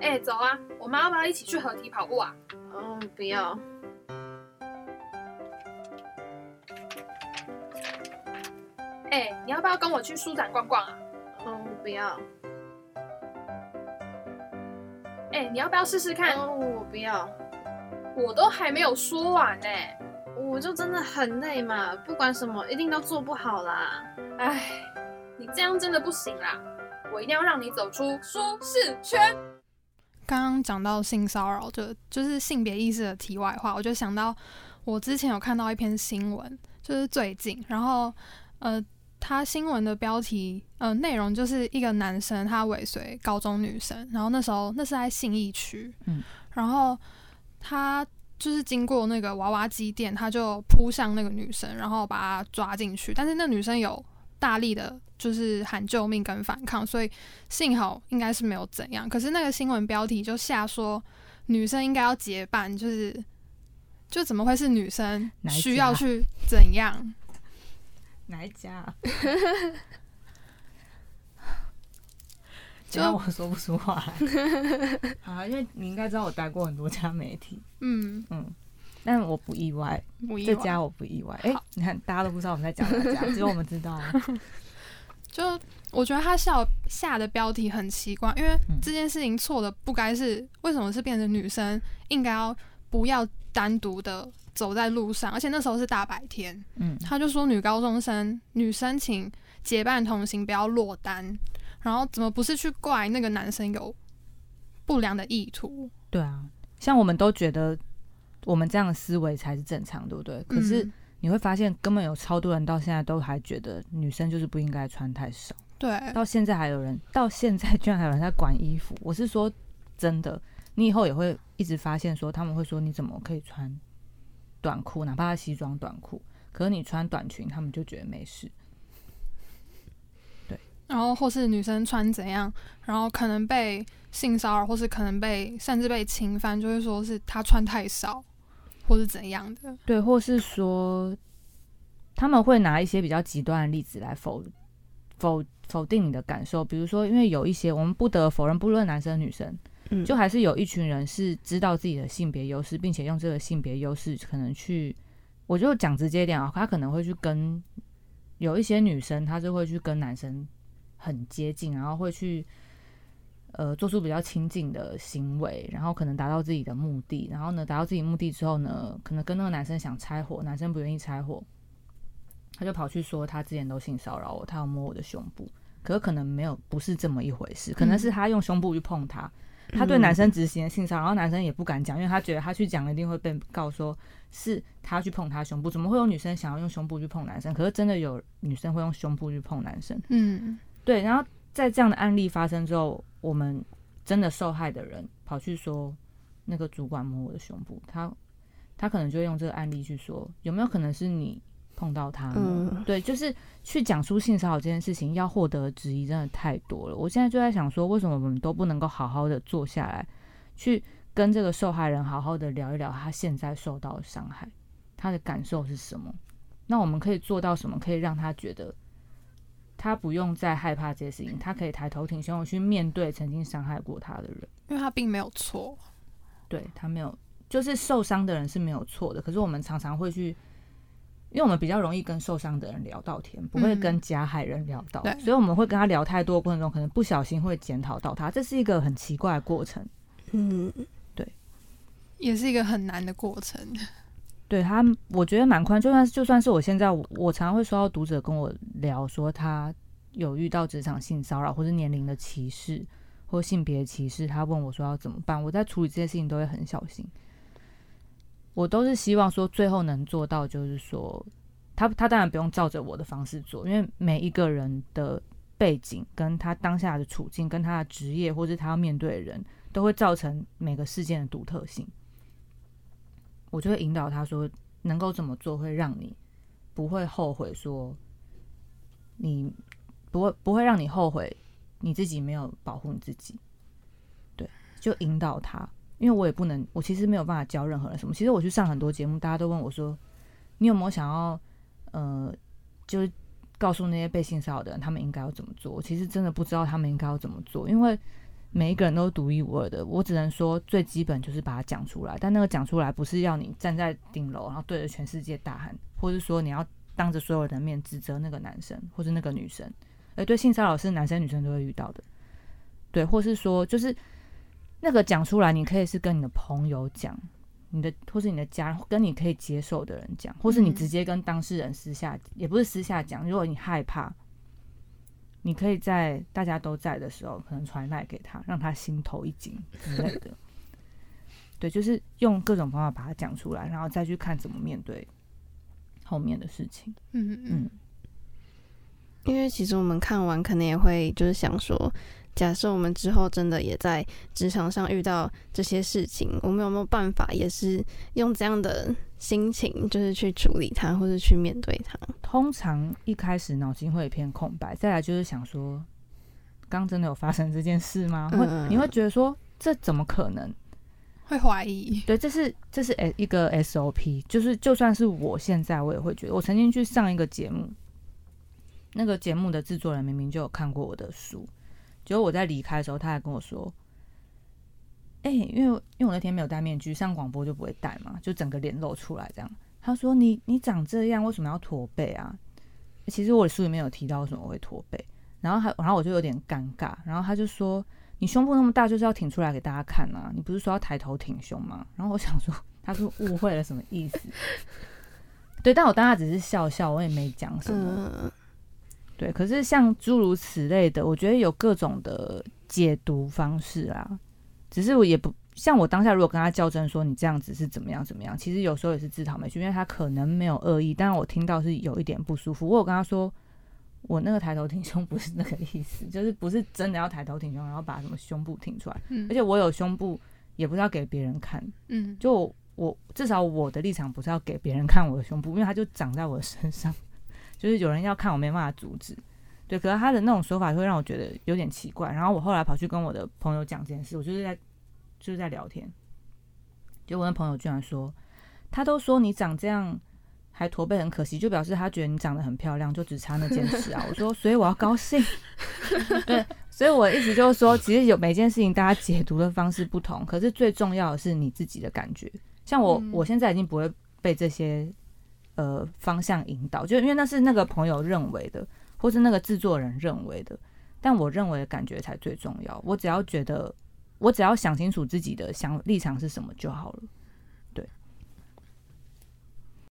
哎，走啊！我们要不要一起去合体跑步啊？嗯，不要。哎，你要不要跟我去书展逛逛啊？嗯，不要。哎，你要不要试试看？哦，我不要。我都还没有说完呢，我就真的很累嘛，不管什么一定都做不好啦。哎，你这样真的不行啦，我一定要让你走出舒适圈。刚刚讲到性骚扰，就就是性别意识的题外话，我就想到我之前有看到一篇新闻，就是最近，然后呃，他新闻的标题呃内容就是一个男生他尾随高中女生，然后那时候那是在信义区，嗯，然后。他就是经过那个娃娃机店，他就扑向那个女生，然后把她抓进去。但是那女生有大力的，就是喊救命跟反抗，所以幸好应该是没有怎样。可是那个新闻标题就下说女生应该要结伴，就是就怎么会是女生需要去怎样？哪一家？就我说不出话来，啊，因为你应该知道我待过很多家媒体，嗯嗯，但我不意外，这家我不意外。哎，你看大家都不知道我们在讲哪家，只有我们知道。就我觉得他下下的标题很奇怪，因为这件事情错的不该是为什么是变成女生应该要不要单独的走在路上，而且那时候是大白天，嗯，他就说女高中生女生请结伴同行，不要落单。然后怎么不是去怪那个男生有不良的意图？对啊，像我们都觉得我们这样的思维才是正常，对不对？可是你会发现，根本有超多人到现在都还觉得女生就是不应该穿太少。对，到现在还有人，到现在居然还有人在管衣服。我是说真的，你以后也会一直发现说，他们会说你怎么可以穿短裤，哪怕是西装短裤，可是你穿短裙，他们就觉得没事。对然后或是女生穿怎样，然后可能被性骚扰，或是可能被甚至被侵犯，就会说是她穿太少，或是怎样的。对，或是说他们会拿一些比较极端的例子来否否否定你的感受，比如说，因为有一些我们不得否认，不论男生女生，嗯，就还是有一群人是知道自己的性别优势，并且用这个性别优势可能去，我就讲直接点啊，他可能会去跟有一些女生，她就会去跟男生。很接近，然后会去呃做出比较亲近的行为，然后可能达到自己的目的。然后呢，达到自己目的之后呢，可能跟那个男生想拆伙，男生不愿意拆伙，他就跑去说他之前都性骚扰我，他要摸我的胸部。可是可能没有，不是这么一回事，可能是他用胸部去碰他，他对男生执行性骚扰，然后男生也不敢讲，因为他觉得他去讲一定会被告说是他去碰他胸部。怎么会有女生想要用胸部去碰男生？可是真的有女生会用胸部去碰男生。嗯。对，然后在这样的案例发生之后，我们真的受害的人跑去说那个主管摸我的胸部，他他可能就用这个案例去说，有没有可能是你碰到他？嗯，对，就是去讲出性骚扰这件事情，要获得质疑真的太多了。我现在就在想说，为什么我们都不能够好好的坐下来，去跟这个受害人好好的聊一聊他现在受到的伤害，他的感受是什么？那我们可以做到什么，可以让他觉得？他不用再害怕这些事情，他可以抬头挺胸去面对曾经伤害过他的人，因为他并没有错。对他没有，就是受伤的人是没有错的。可是我们常常会去，因为我们比较容易跟受伤的人聊到天，不会跟加害人聊到，所以我们会跟他聊太多过程中，可能不小心会检讨到他，这是一个很奇怪的过程。嗯，对，也是一个很难的过程。对他，我觉得蛮宽。就算就算是我现在，我常常会收到读者跟我聊说，他有遇到职场性骚扰，或者年龄的歧视，或性别歧视，他问我说要怎么办。我在处理这些事情都会很小心。我都是希望说，最后能做到就是说，他他当然不用照着我的方式做，因为每一个人的背景跟他当下的处境，跟他的职业或是他要面对的人，都会造成每个事件的独特性。我就会引导他说，能够怎么做会让你不会后悔，说你不会不会让你后悔你自己没有保护你自己。对，就引导他，因为我也不能，我其实没有办法教任何人什么。其实我去上很多节目，大家都问我说，你有没有想要呃，就是告诉那些被性骚扰的人，他们应该要怎么做？我其实真的不知道他们应该要怎么做，因为。每一个人都是独一无二的，我只能说最基本就是把它讲出来。但那个讲出来不是要你站在顶楼，然后对着全世界大喊，或者说你要当着所有人的面指责那个男生或者那个女生。而，对，性骚扰是男生女生都会遇到的。对，或是说就是那个讲出来，你可以是跟你的朋友讲，你的或是你的家人，跟你可以接受的人讲，或是你直接跟当事人私下，也不是私下讲。如果你害怕。你可以在大家都在的时候，可能传赖给他，让他心头一紧之类的。对，就是用各种方法把它讲出来，然后再去看怎么面对后面的事情。嗯嗯。因为其实我们看完，可能也会就是想说。假设我们之后真的也在职场上遇到这些事情，我们有没有办法也是用这样的心情，就是去处理它，或者去面对它？通常一开始脑筋会一片空白，再来就是想说，刚真的有发生这件事吗？会你会觉得说，这怎么可能？会怀疑？对，这是这是 S 一个 SOP，就是就算是我现在，我也会觉得，我曾经去上一个节目，那个节目的制作人明明就有看过我的书。结果我在离开的时候，他还跟我说：“哎，因为因为我那天没有戴面具，上广播就不会戴嘛，就整个脸露出来这样。”他说：“你你长这样，为什么要驼背啊？”其实我的书里面有提到为什么我会驼背，然后还然后我就有点尴尬，然后他就说：“你胸部那么大，就是要挺出来给大家看啊，你不是说要抬头挺胸吗？”然后我想说，他是误会了什么意思？对，但我当下只是笑笑，我也没讲什么。对，可是像诸如此类的，我觉得有各种的解读方式啊。只是我也不像我当下如果跟他较真说你这样子是怎么样怎么样，其实有时候也是自讨没趣，因为他可能没有恶意，但是我听到是有一点不舒服。我有跟他说，我那个抬头挺胸不是那个意思，就是不是真的要抬头挺胸，然后把什么胸部挺出来。嗯。而且我有胸部也不是要给别人看。嗯。就我至少我的立场不是要给别人看我的胸部，因为它就长在我的身上。就是有人要看我没办法阻止，对，可是他的那种说法会让我觉得有点奇怪。然后我后来跑去跟我的朋友讲这件事，我就是在就是在聊天，就我的朋友居然说，他都说你长这样还驼背很可惜，就表示他觉得你长得很漂亮，就只差那件事啊。我说，所以我要高兴，对，所以我一直就是说，其实有每件事情大家解读的方式不同，可是最重要的是你自己的感觉。像我，我现在已经不会被这些。呃，方向引导，就因为那是那个朋友认为的，或是那个制作人认为的，但我认为的感觉才最重要。我只要觉得，我只要想清楚自己的想立场是什么就好了。